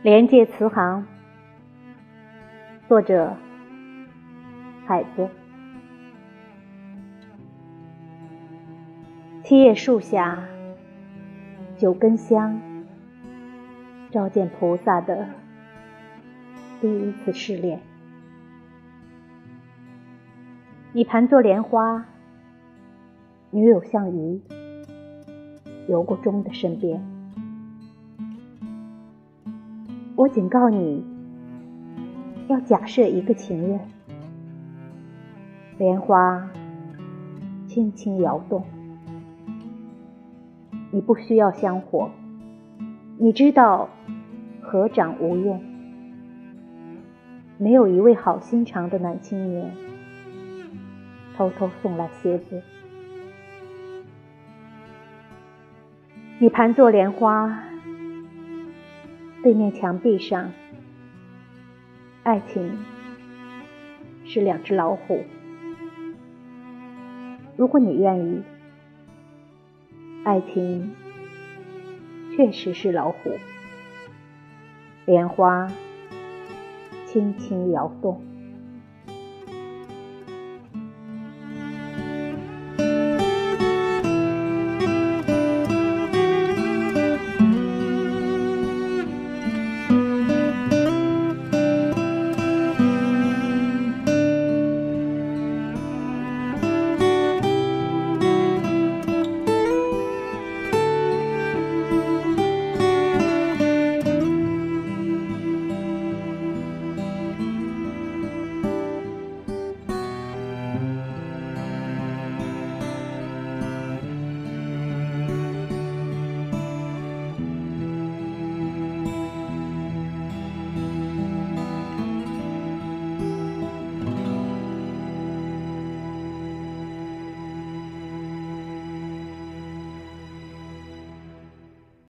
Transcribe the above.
连接慈航，作者海子。七叶树下，九根香，照见菩萨的第一次试炼。你盘坐莲花，女友像鱼，游过钟的身边。我警告你，要假设一个情人，莲花轻轻摇动。你不需要香火，你知道合掌无用。没有一位好心肠的男青年偷偷送来鞋子。你盘坐莲花，对面墙壁上，爱情是两只老虎。如果你愿意。爱情确实是老虎，莲花轻轻摇动。